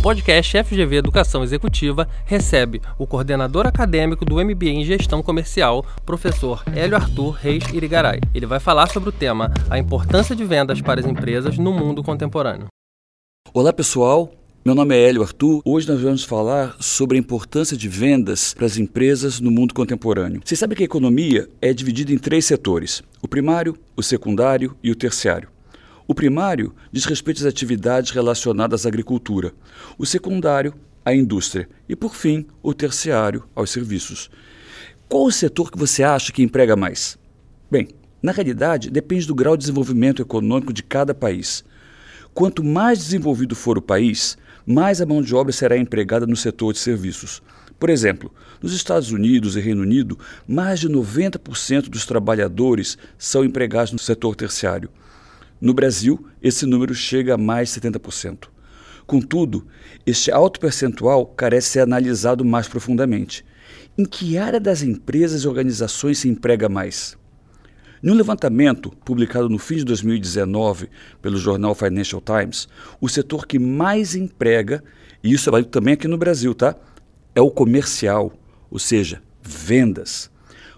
podcast FGV Educação Executiva recebe o coordenador acadêmico do MBA em Gestão Comercial, professor Hélio Arthur Reis Irigaray. Ele vai falar sobre o tema A importância de vendas para as empresas no mundo contemporâneo. Olá, pessoal. Meu nome é Hélio Arthur. Hoje nós vamos falar sobre a importância de vendas para as empresas no mundo contemporâneo. Você sabe que a economia é dividida em três setores: o primário, o secundário e o terciário. O primário diz respeito às atividades relacionadas à agricultura, o secundário, à indústria e, por fim, o terciário, aos serviços. Qual o setor que você acha que emprega mais? Bem, na realidade, depende do grau de desenvolvimento econômico de cada país. Quanto mais desenvolvido for o país, mais a mão de obra será empregada no setor de serviços. Por exemplo, nos Estados Unidos e Reino Unido, mais de 90% dos trabalhadores são empregados no setor terciário. No Brasil, esse número chega a mais de 70%. Contudo, este alto percentual carece ser analisado mais profundamente. Em que área das empresas e organizações se emprega mais? Num levantamento publicado no fim de 2019 pelo jornal Financial Times, o setor que mais emprega, e isso é válido também aqui no Brasil, tá? É o comercial, ou seja, vendas.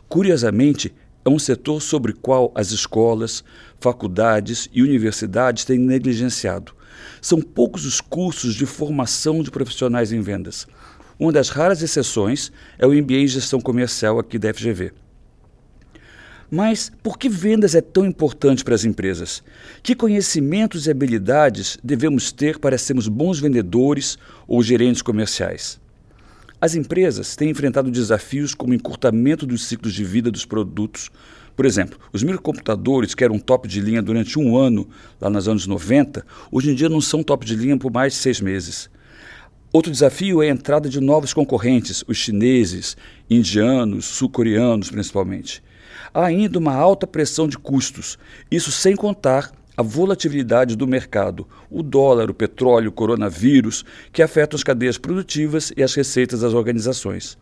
Curiosamente, é um setor sobre o qual as escolas, faculdades e universidades têm negligenciado. São poucos os cursos de formação de profissionais em vendas. Uma das raras exceções é o MBA em Gestão Comercial aqui da FGV. Mas por que vendas é tão importante para as empresas? Que conhecimentos e habilidades devemos ter para sermos bons vendedores ou gerentes comerciais? As empresas têm enfrentado desafios como encurtamento dos ciclos de vida dos produtos. Por exemplo, os microcomputadores, que eram top de linha durante um ano, lá nos anos 90, hoje em dia não são top de linha por mais de seis meses. Outro desafio é a entrada de novos concorrentes, os chineses, indianos, sul-coreanos principalmente. Há ainda uma alta pressão de custos, isso sem contar a volatilidade do mercado, o dólar, o petróleo, o coronavírus, que afetam as cadeias produtivas e as receitas das organizações.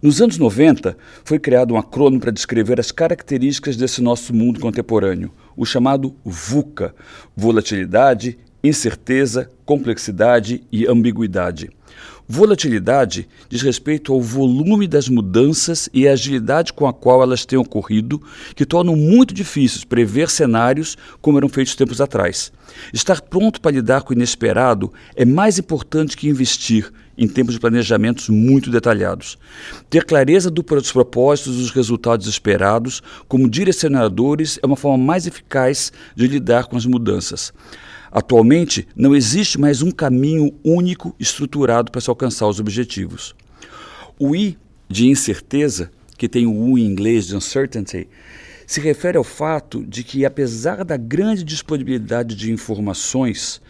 Nos anos 90, foi criado um acrônimo para descrever as características desse nosso mundo contemporâneo, o chamado VUCA: volatilidade, incerteza, complexidade e ambiguidade. Volatilidade diz respeito ao volume das mudanças e a agilidade com a qual elas têm ocorrido, que tornam muito difíceis prever cenários como eram feitos tempos atrás. Estar pronto para lidar com o inesperado é mais importante que investir em tempos de planejamentos muito detalhados. Ter clareza dos propósitos e dos resultados esperados como direcionadores é uma forma mais eficaz de lidar com as mudanças. Atualmente, não existe mais um caminho único estruturado para se alcançar os objetivos. O I de incerteza, que tem o U em inglês de uncertainty, se refere ao fato de que, apesar da grande disponibilidade de informações,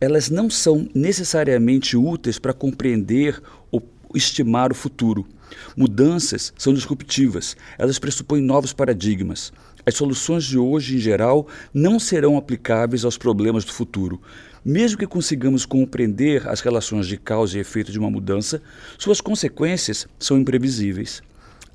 elas não são necessariamente úteis para compreender ou estimar o futuro. Mudanças são disruptivas, elas pressupõem novos paradigmas. As soluções de hoje, em geral, não serão aplicáveis aos problemas do futuro. Mesmo que consigamos compreender as relações de causa e efeito de uma mudança, suas consequências são imprevisíveis.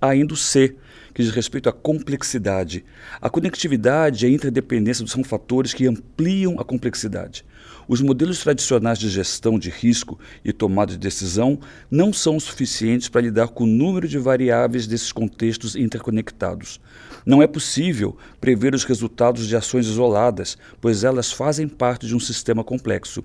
Ainda o C, que diz respeito à complexidade. A conectividade e a interdependência são fatores que ampliam a complexidade. Os modelos tradicionais de gestão de risco e tomada de decisão não são suficientes para lidar com o número de variáveis desses contextos interconectados. Não é possível prever os resultados de ações isoladas, pois elas fazem parte de um sistema complexo.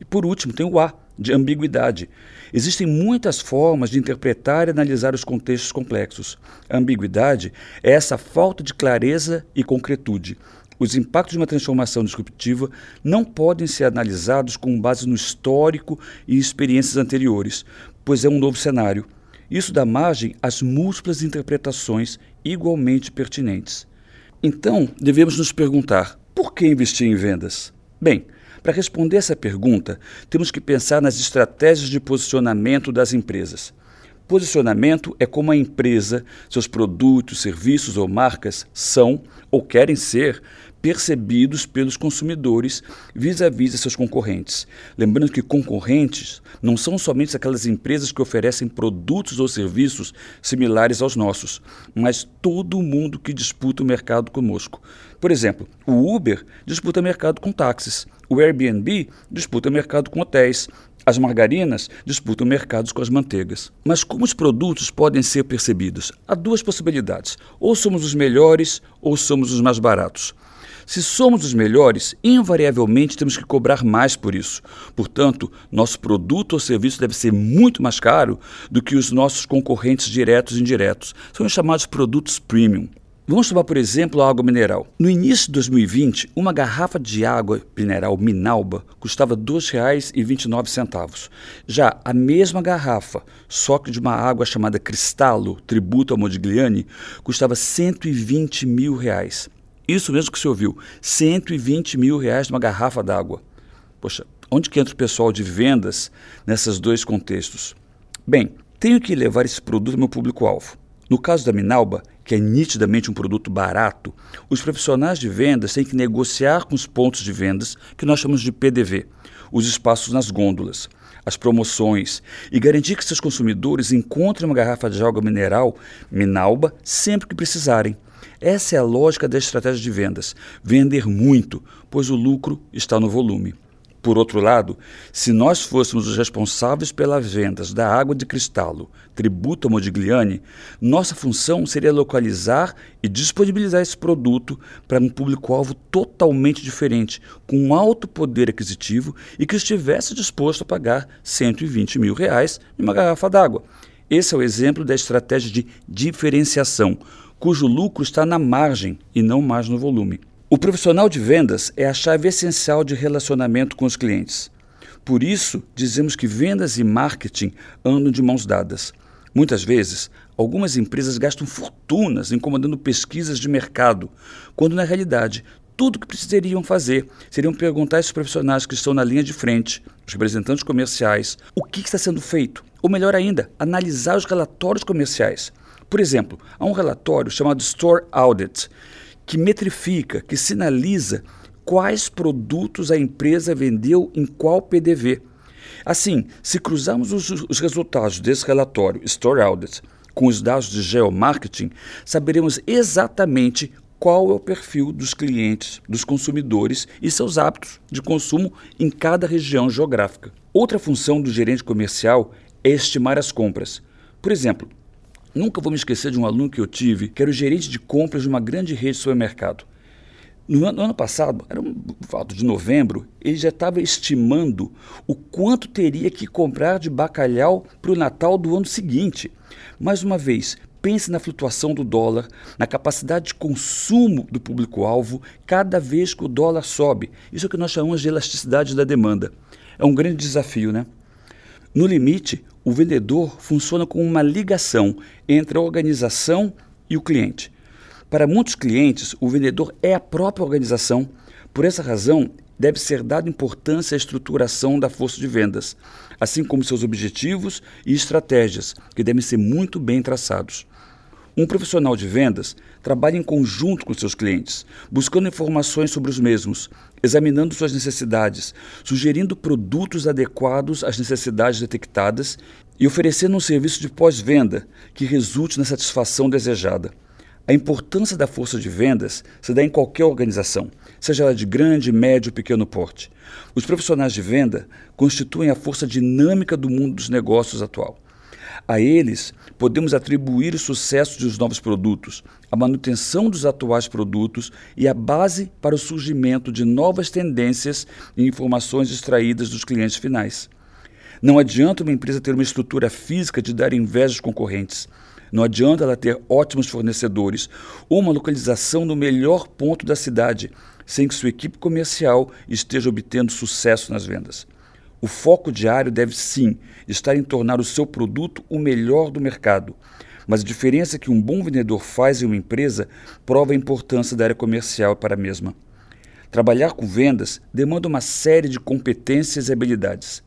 E por último, tem o A, de ambiguidade. Existem muitas formas de interpretar e analisar os contextos complexos. A ambiguidade é essa falta de clareza e concretude. Os impactos de uma transformação disruptiva não podem ser analisados com base no histórico e experiências anteriores, pois é um novo cenário. Isso dá margem às múltiplas interpretações igualmente pertinentes. Então, devemos nos perguntar: por que investir em vendas? Bem, para responder essa pergunta, temos que pensar nas estratégias de posicionamento das empresas. Posicionamento é como a empresa, seus produtos, serviços ou marcas são ou querem ser percebidos pelos consumidores vis-à-vis de seus concorrentes. Lembrando que concorrentes não são somente aquelas empresas que oferecem produtos ou serviços similares aos nossos, mas todo mundo que disputa o mercado conosco. Por exemplo, o Uber disputa mercado com táxis, o Airbnb disputa mercado com hotéis, As margarinas disputam mercados com as manteigas. Mas como os produtos podem ser percebidos? Há duas possibilidades: ou somos os melhores ou somos os mais baratos. Se somos os melhores, invariavelmente temos que cobrar mais por isso. Portanto, nosso produto ou serviço deve ser muito mais caro do que os nossos concorrentes diretos e indiretos. São os chamados produtos premium. Vamos tomar, por exemplo, a água mineral. No início de 2020, uma garrafa de água mineral Minalba custava R$ 2,29. Já a mesma garrafa, só que de uma água chamada Cristallo, tributo ao Modigliani, custava 120 mil reais. Isso mesmo que você ouviu, 120 mil reais numa garrafa d'água. Poxa, onde que entra o pessoal de vendas nesses dois contextos? Bem, tenho que levar esse produto ao meu público-alvo. No caso da Minalba, que é nitidamente um produto barato, os profissionais de vendas têm que negociar com os pontos de vendas, que nós chamamos de PDV, os espaços nas gôndolas, as promoções, e garantir que seus consumidores encontrem uma garrafa de água mineral Minalba sempre que precisarem essa é a lógica da estratégia de vendas: vender muito, pois o lucro está no volume. Por outro lado, se nós fôssemos os responsáveis pelas vendas da água de cristalo, tributo Modigliani, nossa função seria localizar e disponibilizar esse produto para um público-alvo totalmente diferente, com alto poder aquisitivo e que estivesse disposto a pagar 120 mil reais em uma garrafa d'água. Esse é o exemplo da estratégia de diferenciação cujo lucro está na margem e não mais no volume. O profissional de vendas é a chave essencial de relacionamento com os clientes. Por isso, dizemos que vendas e marketing andam de mãos dadas. Muitas vezes, algumas empresas gastam fortunas incomodando pesquisas de mercado, quando na realidade tudo o que precisariam fazer seriam perguntar aos profissionais que estão na linha de frente, os representantes comerciais, o que está sendo feito, ou melhor ainda, analisar os relatórios comerciais. Por exemplo, há um relatório chamado Store Audit que metrifica, que sinaliza quais produtos a empresa vendeu em qual PDV. Assim, se cruzarmos os, os resultados desse relatório Store Audit com os dados de geomarketing, saberemos exatamente qual é o perfil dos clientes, dos consumidores e seus hábitos de consumo em cada região geográfica. Outra função do gerente comercial é estimar as compras. Por exemplo, Nunca vou me esquecer de um aluno que eu tive, que era o gerente de compras de uma grande rede de supermercado. No ano, no ano passado, era um fato de novembro, ele já estava estimando o quanto teria que comprar de bacalhau para o Natal do ano seguinte. Mais uma vez, pense na flutuação do dólar, na capacidade de consumo do público-alvo cada vez que o dólar sobe. Isso é o que nós chamamos de elasticidade da demanda. É um grande desafio, né? No limite, o vendedor funciona como uma ligação entre a organização e o cliente. Para muitos clientes, o vendedor é a própria organização. Por essa razão, deve ser dada importância à estruturação da força de vendas, assim como seus objetivos e estratégias, que devem ser muito bem traçados. Um profissional de vendas trabalha em conjunto com seus clientes, buscando informações sobre os mesmos, examinando suas necessidades, sugerindo produtos adequados às necessidades detectadas e oferecendo um serviço de pós-venda que resulte na satisfação desejada. A importância da força de vendas se dá em qualquer organização, seja ela de grande, médio ou pequeno porte. Os profissionais de venda constituem a força dinâmica do mundo dos negócios atual. A eles podemos atribuir o sucesso dos novos produtos, a manutenção dos atuais produtos e a base para o surgimento de novas tendências e informações extraídas dos clientes finais. Não adianta uma empresa ter uma estrutura física de dar inveja aos concorrentes. Não adianta ela ter ótimos fornecedores ou uma localização no melhor ponto da cidade, sem que sua equipe comercial esteja obtendo sucesso nas vendas. O foco diário deve sim estar em tornar o seu produto o melhor do mercado. Mas a diferença que um bom vendedor faz em uma empresa prova a importância da área comercial para a mesma. Trabalhar com vendas demanda uma série de competências e habilidades.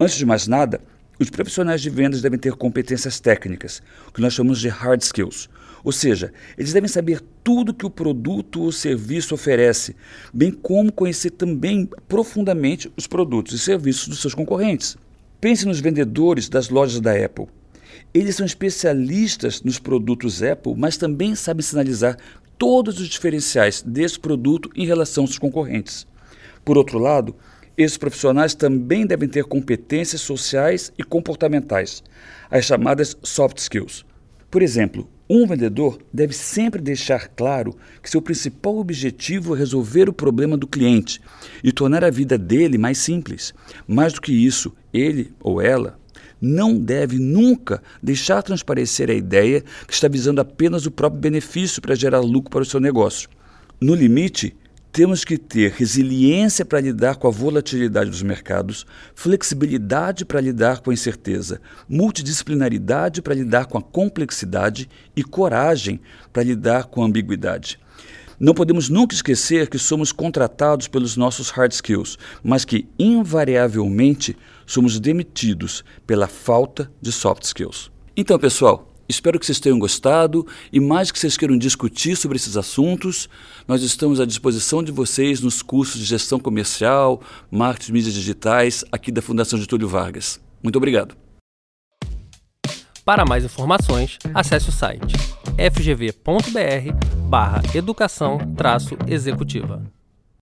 Antes de mais nada, os profissionais de vendas devem ter competências técnicas, que nós chamamos de hard skills, ou seja, eles devem saber tudo que o produto ou serviço oferece, bem como conhecer também profundamente os produtos e serviços dos seus concorrentes. Pense nos vendedores das lojas da Apple. Eles são especialistas nos produtos Apple, mas também sabem sinalizar todos os diferenciais desse produto em relação aos concorrentes. Por outro lado, Esses profissionais também devem ter competências sociais e comportamentais, as chamadas soft skills. Por exemplo, um vendedor deve sempre deixar claro que seu principal objetivo é resolver o problema do cliente e tornar a vida dele mais simples. Mais do que isso, ele ou ela não deve nunca deixar transparecer a ideia que está visando apenas o próprio benefício para gerar lucro para o seu negócio. No limite, temos que ter resiliência para lidar com a volatilidade dos mercados, flexibilidade para lidar com a incerteza, multidisciplinaridade para lidar com a complexidade e coragem para lidar com a ambiguidade. Não podemos nunca esquecer que somos contratados pelos nossos hard skills, mas que, invariavelmente, somos demitidos pela falta de soft skills. Então, pessoal, espero que vocês tenham gostado e, mais que vocês queiram discutir sobre esses assuntos, nós estamos à disposição de vocês nos cursos de gestão comercial, marketing mídias digitais, aqui da Fundação Getúlio Vargas. Muito obrigado. Para mais informações, acesse o site fgv.br barra educação executiva.